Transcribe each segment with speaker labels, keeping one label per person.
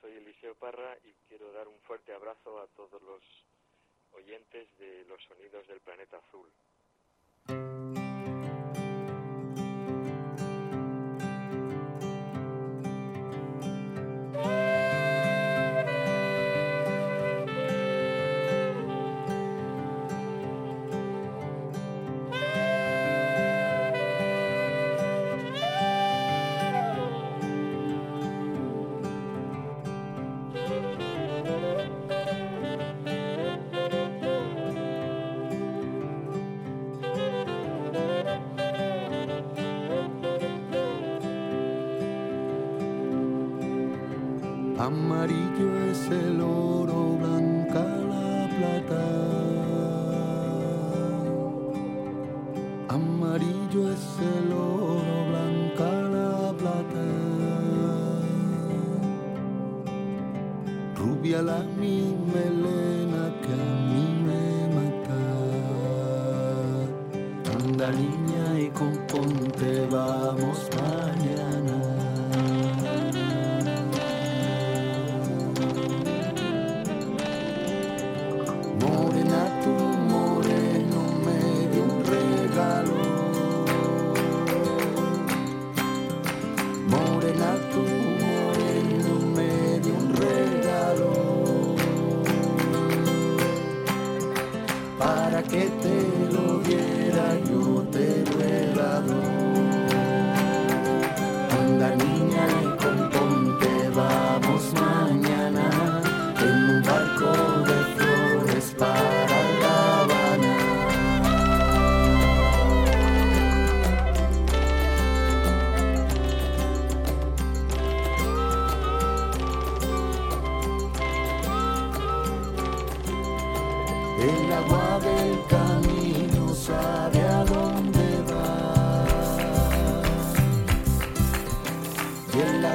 Speaker 1: Soy Eliseo Parra y quiero dar un fuerte abrazo a todos los oyentes de los sonidos del planeta azul.
Speaker 2: El oro, blanca la plata. Amarillo es el oro, blanca la plata. Rubia la mi melena que a mí me mata. Anda niña y componte, vamos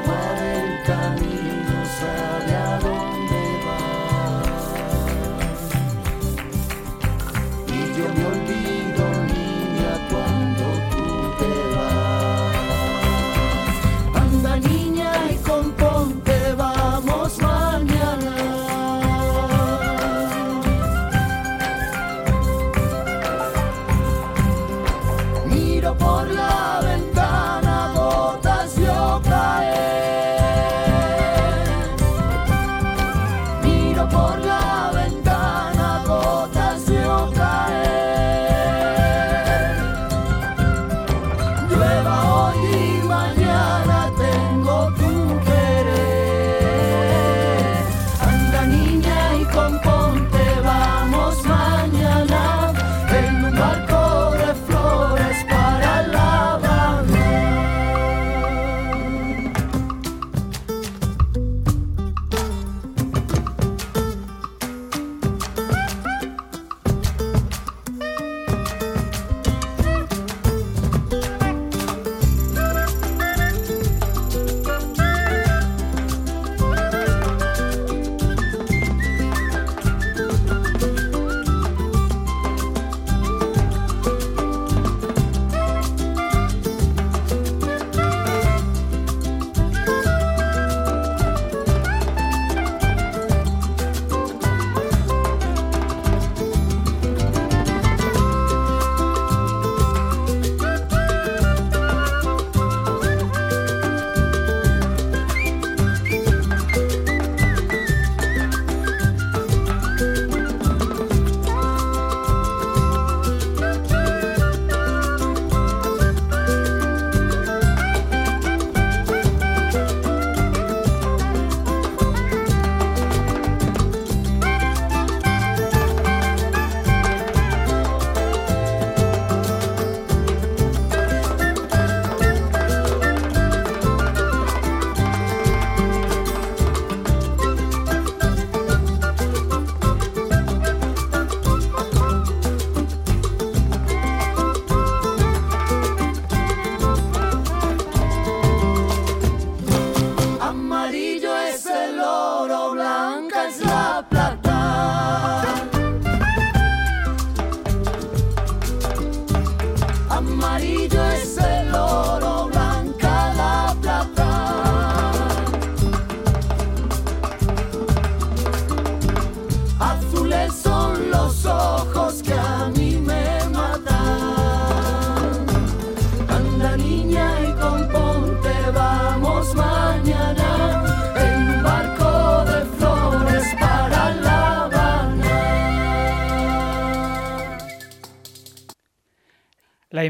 Speaker 2: Y el camino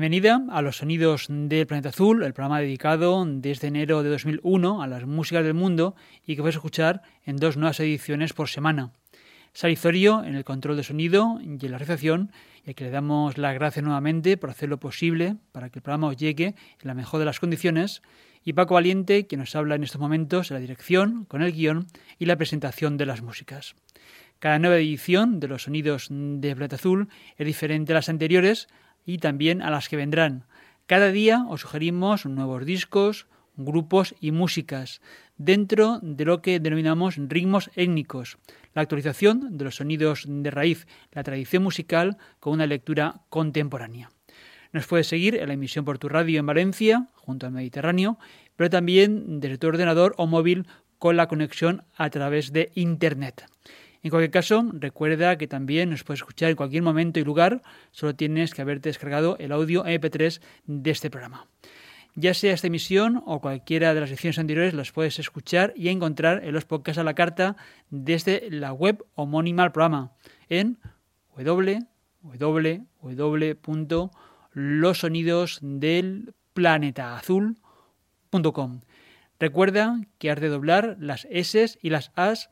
Speaker 3: bienvenida a los sonidos del planeta azul, el programa dedicado desde enero de 2001 a las músicas del mundo y que puedes escuchar en dos nuevas ediciones por semana. Salizorio en el control de sonido y en la recepción, y a que le damos las gracias nuevamente por hacer lo posible para que el programa os llegue en la mejor de las condiciones, y Paco Valiente, que nos habla en estos momentos en la dirección, con el guion y la presentación de las músicas. Cada nueva edición de los sonidos de Planeta Azul es diferente a las anteriores, y también a las que vendrán. Cada día os sugerimos nuevos discos, grupos y músicas dentro de lo que denominamos ritmos étnicos, la actualización de los sonidos de raíz, la tradición musical con una lectura contemporánea. Nos puedes seguir en la emisión por tu radio en Valencia, junto al Mediterráneo, pero también desde tu ordenador o móvil con la conexión a través de Internet. En cualquier caso, recuerda que también nos puedes escuchar en cualquier momento y lugar, solo tienes que haberte descargado el audio MP3 de este programa. Ya sea esta emisión o cualquiera de las ediciones anteriores, las puedes escuchar y encontrar en los podcasts a la carta desde la web homónima al programa en www.losonidosdelplanetaazul.com. Recuerda que has de doblar las S y las As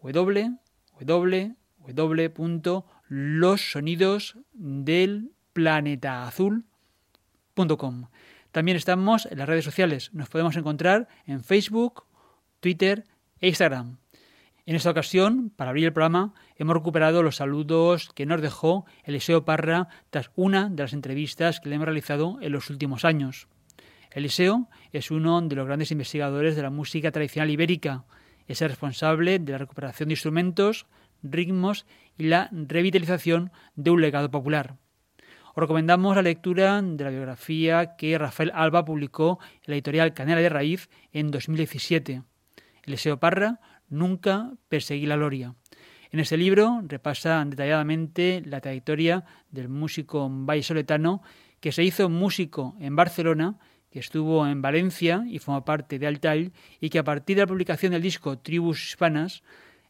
Speaker 3: w www.lossonidosdelplanetaazul.com. También estamos en las redes sociales. Nos podemos encontrar en Facebook, Twitter e Instagram. En esta ocasión, para abrir el programa, hemos recuperado los saludos que nos dejó Eliseo Parra tras una de las entrevistas que le hemos realizado en los últimos años. Eliseo es uno de los grandes investigadores de la música tradicional ibérica es el responsable de la recuperación de instrumentos, ritmos y la revitalización de un legado popular. Os recomendamos la lectura de la biografía que Rafael Alba publicó en la editorial Canela de Raíz en 2017. Eliseo Parra, Nunca perseguí la gloria. En este libro repasa detalladamente la trayectoria del músico vallisoletano que se hizo músico en Barcelona que estuvo en Valencia y formó parte de Altair y que a partir de la publicación del disco Tribus Hispanas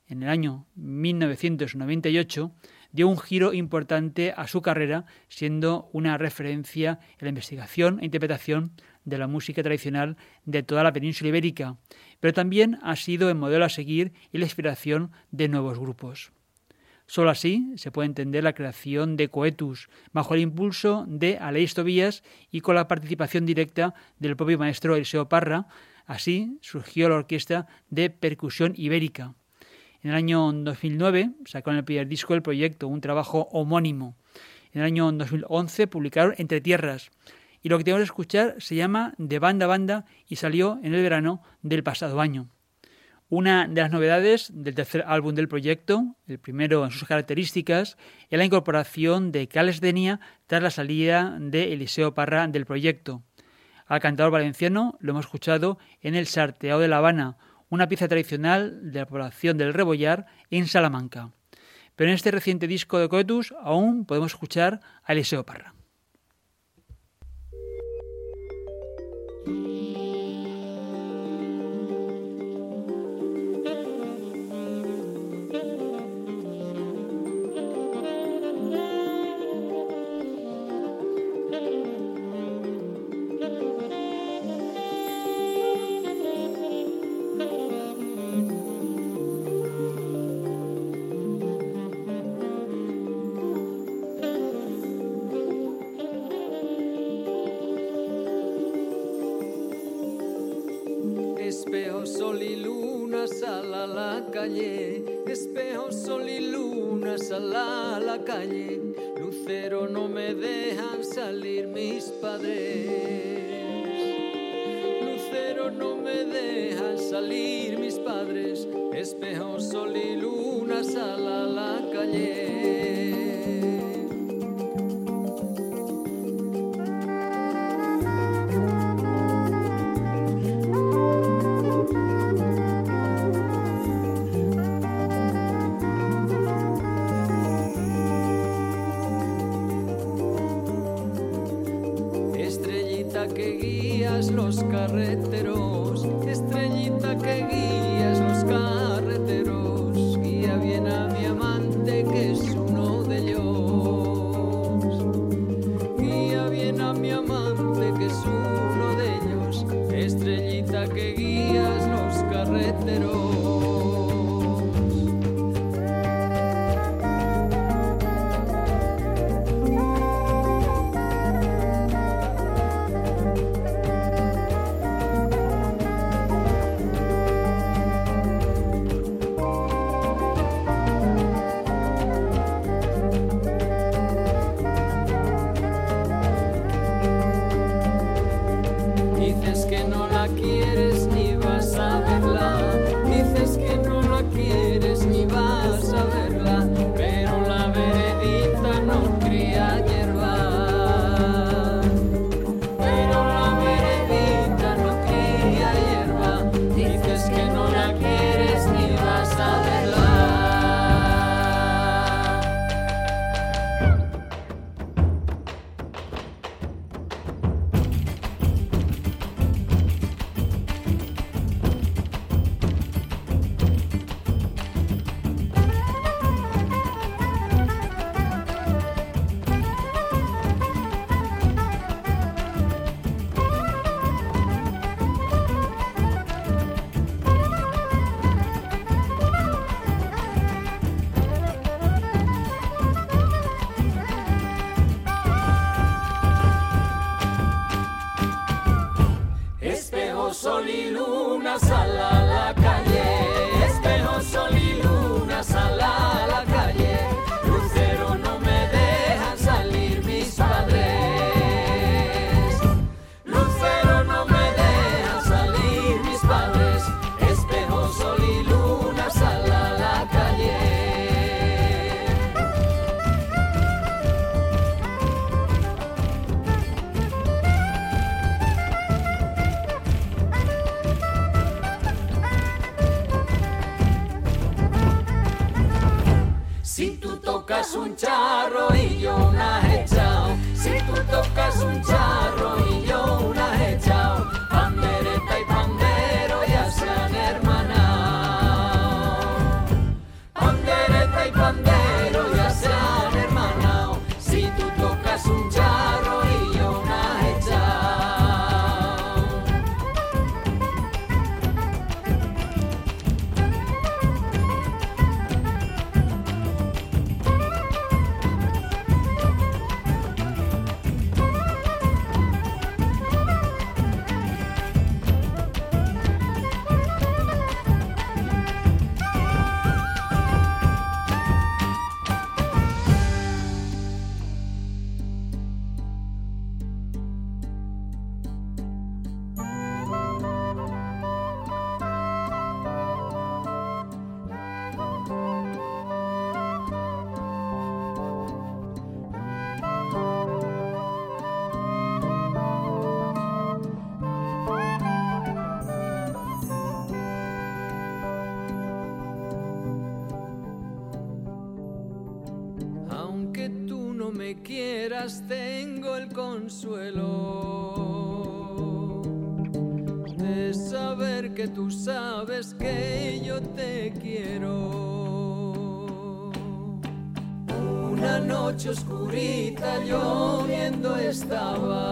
Speaker 3: en el año 1998 dio un giro importante a su carrera, siendo una referencia en la investigación e interpretación de la música tradicional de toda la península ibérica, pero también ha sido el modelo a seguir y la inspiración de nuevos grupos. Solo así se puede entender la creación de Coetus, bajo el impulso de Aleix Tobías y con la participación directa del propio maestro Eliseo Parra. Así surgió la Orquesta de Percusión Ibérica. En el año 2009 sacó en el primer disco el proyecto, un trabajo homónimo. En el año 2011 publicaron Entre Tierras. Y lo que tenemos que escuchar se llama De Banda a Banda y salió en el verano del pasado año. Una de las novedades del tercer álbum del proyecto, el primero en sus características, es la incorporación de Cales Denia tras la salida de Eliseo Parra del proyecto. Al cantador valenciano lo hemos escuchado en El Sarteado de La Habana, una pieza tradicional de la población del Rebollar en Salamanca. Pero en este reciente disco de Coetus aún podemos escuchar a Eliseo Parra.
Speaker 4: Guía bien tengo el consuelo de saber que tú sabes que yo te quiero. Una noche oscurita lloviendo estaba,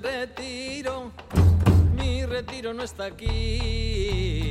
Speaker 4: retiro, mi retiro no está aquí.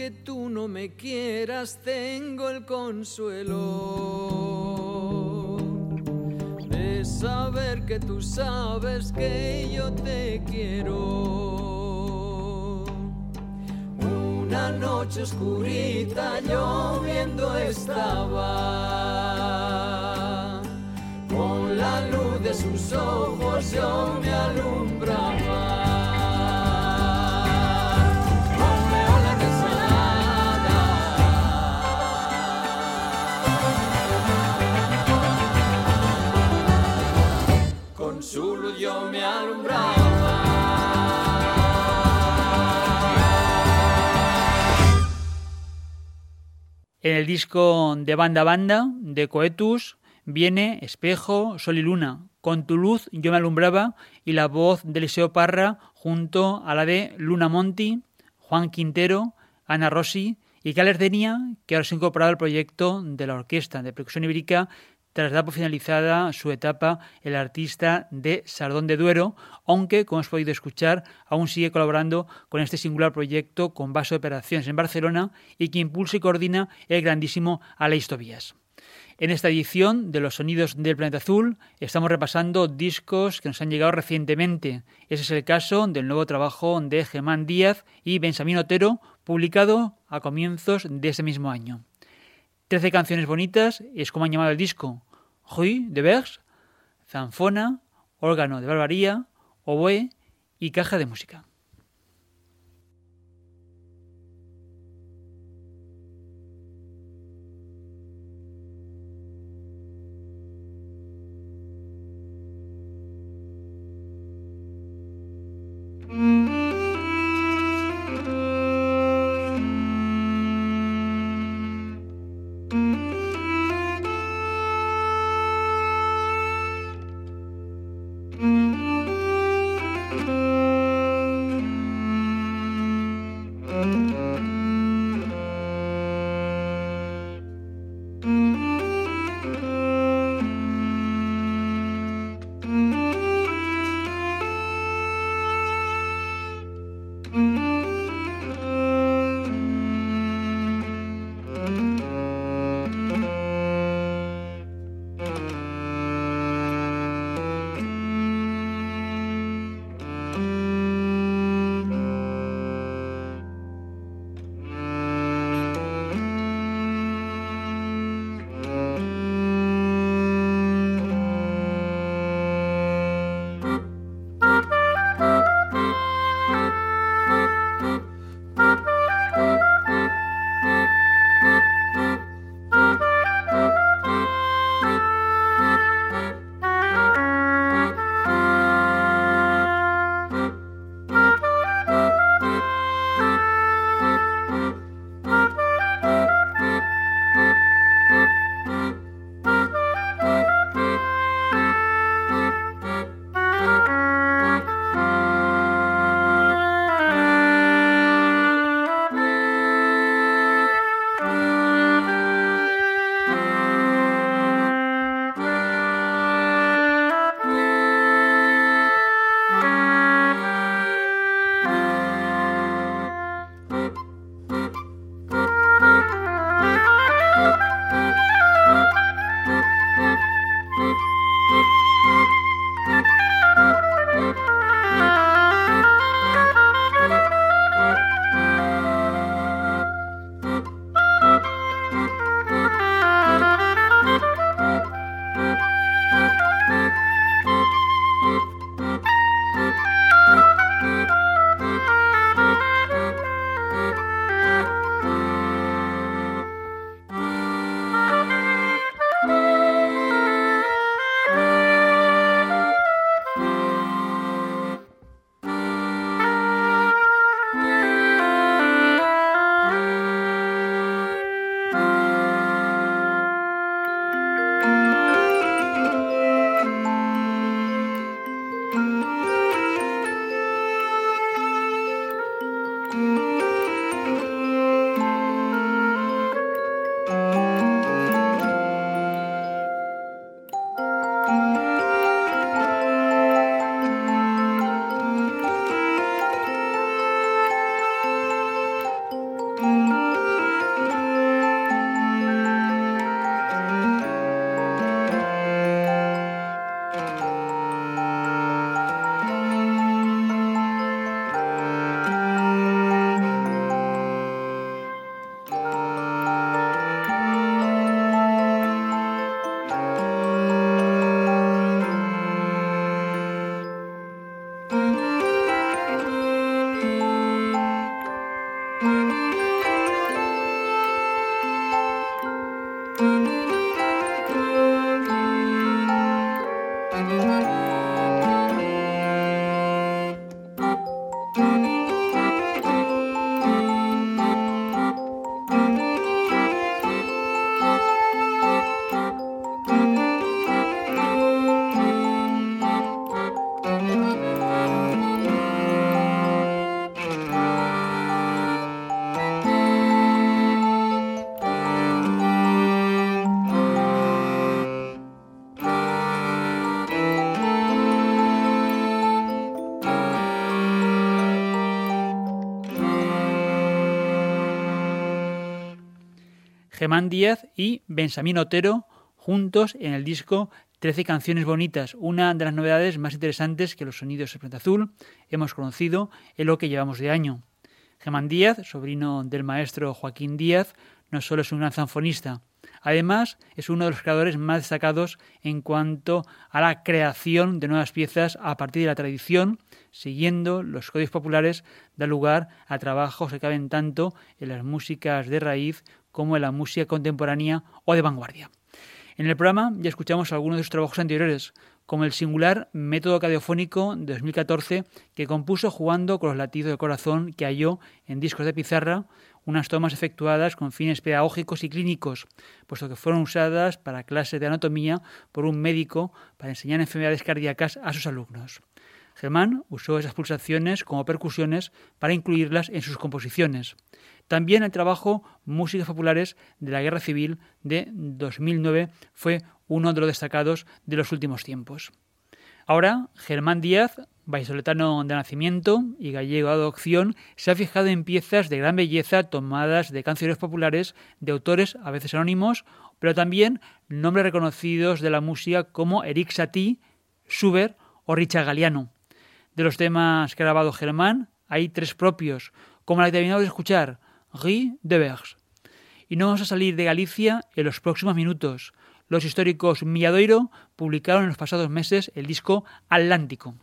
Speaker 4: Aunque tú no me quieras, tengo el consuelo de saber que tú sabes que yo te quiero. Una noche oscurita lloviendo estaba, con la luz de sus ojos yo me alumbraba. Me alumbraba.
Speaker 3: En el disco de Banda Banda de Coetus viene Espejo, Sol y Luna. Con tu luz yo me alumbraba y la voz de Eliseo Parra junto a la de Luna Monti, Juan Quintero, Ana Rossi y Carles Denia, que ahora se ha incorporado al proyecto de la orquesta de percusión ibérica tras dar por finalizada su etapa el artista de Sardón de Duero, aunque, como hemos podido escuchar, aún sigue colaborando con este singular proyecto con base de operaciones en Barcelona y que impulsa y coordina el grandísimo Aleix Tobías. En esta edición de Los Sonidos del Planeta Azul estamos repasando discos que nos han llegado recientemente. Ese es el caso del nuevo trabajo de Germán Díaz y Benjamín Otero, publicado a comienzos de ese mismo año. Trece canciones bonitas es como han llamado el disco. Rue de Bergs, zanfona, órgano de barbaría, oboe y caja de música. Germán Díaz y Benjamín Otero juntos en el disco Trece canciones bonitas, una de las novedades más interesantes que los sonidos de Planta Azul hemos conocido en lo que llevamos de año. Germán Díaz, sobrino del maestro Joaquín Díaz, no solo es un gran zanfonista, además es uno de los creadores más destacados en cuanto a la creación de nuevas piezas a partir de la tradición, siguiendo los códigos populares, da lugar a trabajos que caben tanto en las músicas de raíz como en la música contemporánea o de vanguardia. En el programa ya escuchamos algunos de sus trabajos anteriores, como el singular método cadiofónico de 2014 que compuso jugando con los latidos del corazón que halló en discos de pizarra, unas tomas efectuadas con fines pedagógicos y clínicos, puesto que fueron usadas para clases de anatomía por un médico para enseñar enfermedades cardíacas a sus alumnos. Germán usó esas pulsaciones como percusiones para incluirlas en sus composiciones. También el trabajo Músicas Populares de la Guerra Civil de 2009 fue uno de los destacados de los últimos tiempos. Ahora, Germán Díaz, vallisoletano de nacimiento y gallego de adopción, se ha fijado en piezas de gran belleza tomadas de canciones populares de autores a veces anónimos, pero también nombres reconocidos de la música como Eric Satie, Schubert o Richard Galliano. De los temas que ha grabado Germán, hay tres propios, como la que terminamos de escuchar, Rue de Berges. Y no vamos a salir de Galicia en los próximos minutos. Los históricos Milladoiro publicaron en los pasados meses el disco Atlántico.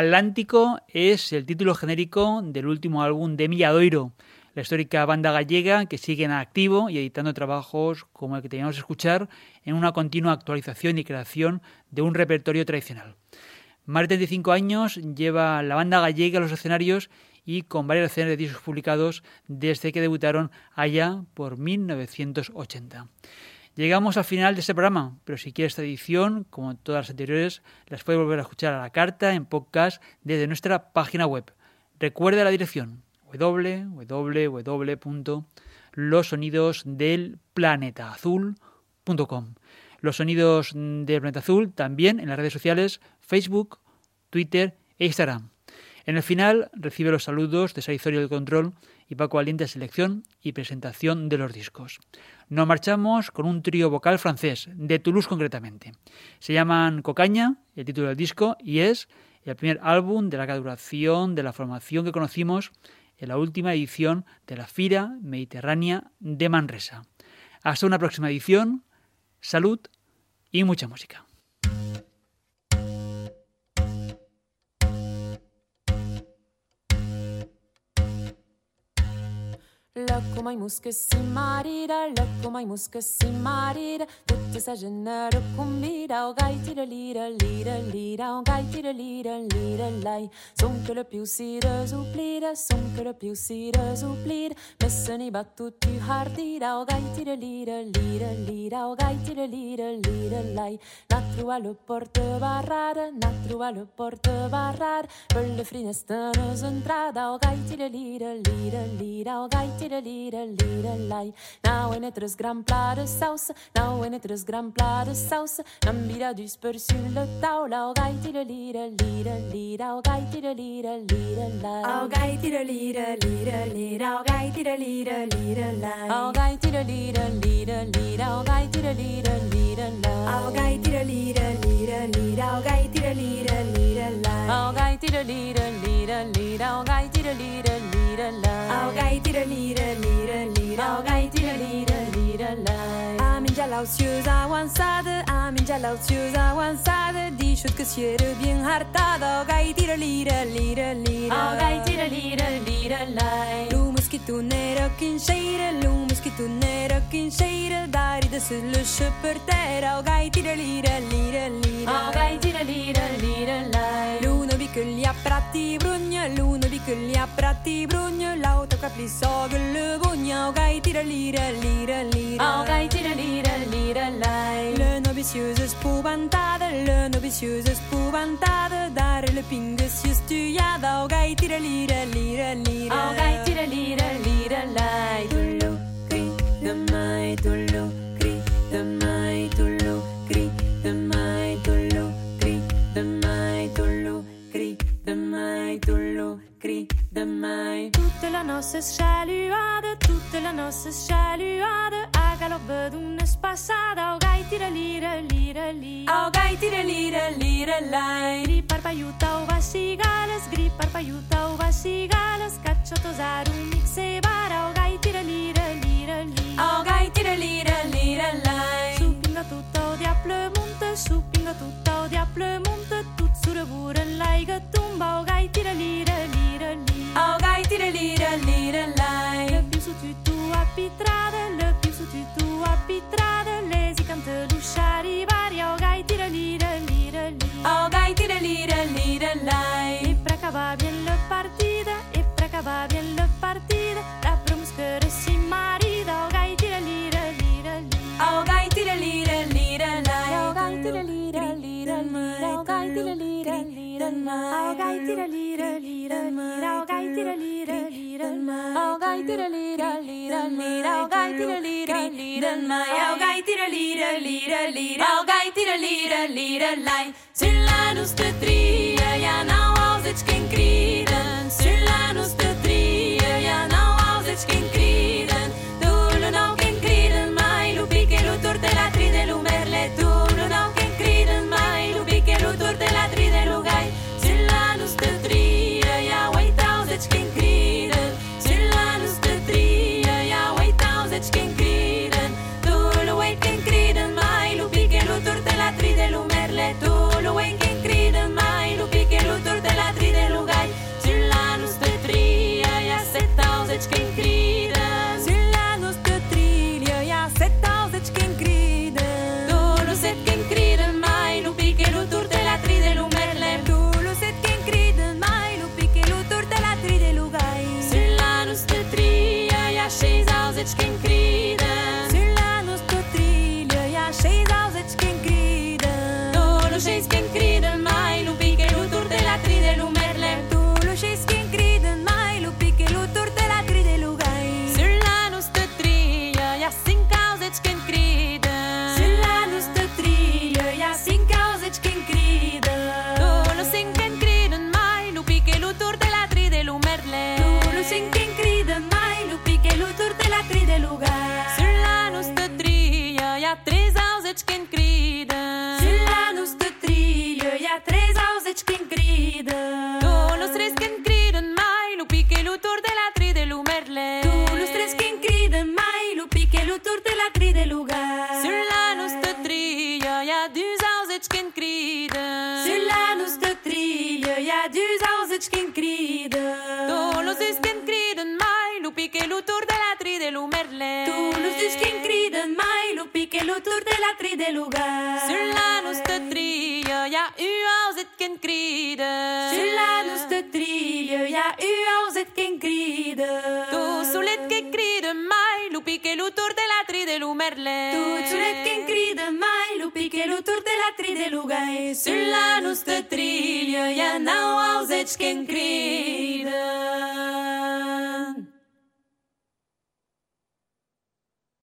Speaker 3: Atlántico es el título genérico del último álbum de Milladoiro, la histórica banda gallega que sigue en activo y editando trabajos como el que teníamos que escuchar en una continua actualización y creación de un repertorio tradicional. Más de 35 años lleva la banda gallega a los escenarios y con varias decenas de discos publicados desde que debutaron allá por 1980. Llegamos al final de este programa, pero si quieres esta edición, como todas las anteriores, las puedes volver a escuchar a la carta en podcast desde nuestra página web. Recuerda la dirección www.losonidosdelplanetaazul.com. Los sonidos del planeta azul también en las redes sociales Facebook, Twitter e Instagram. En el final recibe los saludos de Saizorio del Control y Paco Valiente selección y presentación de los discos. Nos marchamos con un trío vocal francés, de Toulouse concretamente. Se llaman Cocaña, el título del disco, y es el primer álbum de larga duración de la formación que conocimos en la última edición de la Fira Mediterránea de Manresa. Hasta una próxima edición, salud y mucha música.
Speaker 5: Locco mai musca si marida, locco mai musca si marida, tutta sa genere combina, o gai tira lira, lira, lira, o gai tira lira, lira, lei. Son che le più si resuplida, son che le più si resuplida, messani battuti hardida, o gai tira lira, lira, lira, o gai tira lira, lira, lei. Natru allo porte barrada, natru allo porte barrada, per le finestre entrada, o gai tira lira, lira, lira, o gai little, little, little lie. Now in het er is gran plade saus, nou in het er is gran plade saus. Dan bida dus per sulle touw, lau gai little, little, little,
Speaker 6: little, gai little, little, little lie. Au gai little, little, little, little,
Speaker 5: au gai little, little, little lie. Au gai little, little, little, little,
Speaker 6: au gai little, little, little lie. Au gai little, little, little, little,
Speaker 5: au gai little, little, little lie. Au gai little, little, little, little,
Speaker 6: au gai little, little I'm in jalousios avançada, I'm in jalousios avançada. Diz-te que se era bem hartada. Oh, gai, tira, lira, lira, lira.
Speaker 5: Oh, gai, tira, lira, lira, lai.
Speaker 6: Lumes que tu nera quincheira, lumes que tu nera quincheira. Dari de se luxe pertera. Oh, gai, tira, lira, lira, lira.
Speaker 5: Oh, gai, tira, lira, lira, lai.
Speaker 6: Gülyapraktı brunyo Luno di gülyapraktı brunyo Lauta kapli sogullu bunyo Ogay tira lira lira lira.
Speaker 5: Ogay tira lira lira lay
Speaker 6: Le nobisjus is pubantade Le nobisjus is pubantade Dar le pingus just tuyada Ogay tira lira lira lira.
Speaker 5: Ogay tira lira lira lay
Speaker 6: Tullu kri namay tullu Mm. de mai.
Speaker 7: Toute la noce scialuade, toute la noce scialuade, a galopă d'un spasada, o oh, gaiti de lire, lire, lire.
Speaker 6: O oh, gaiti de lire, lire, lai.
Speaker 7: Gripar paiuta oh, o vasigales, gripar paiuta o vasigales, cacciotos arum mixe bara, o gaiti de lire, lire, lire.
Speaker 6: O gaiti de lire, lire, lai.
Speaker 7: Supinga tutto o diaplă supinga tutto o diaplă munte, tut sură bură. Tumba, oh gai tira lira, lira, lira.
Speaker 6: Oh gai tira lira, lira, lai. Til að nústu þrýja, já ná á þitt
Speaker 7: skengri de la tri de lugar.
Speaker 6: Sur la nostra trilla hi ha uaus et que en crida.
Speaker 7: Sur la nostra trilla hi ha uaus et que en crida.
Speaker 6: Tu solet que crida mai, lupi que l'autour de la tri de l'umerlet.
Speaker 7: Tu solet que en crida mai, lupi que l'autour de la tri de lugar.
Speaker 6: Sur la nostra trilla hi ha nau aus et que en crida.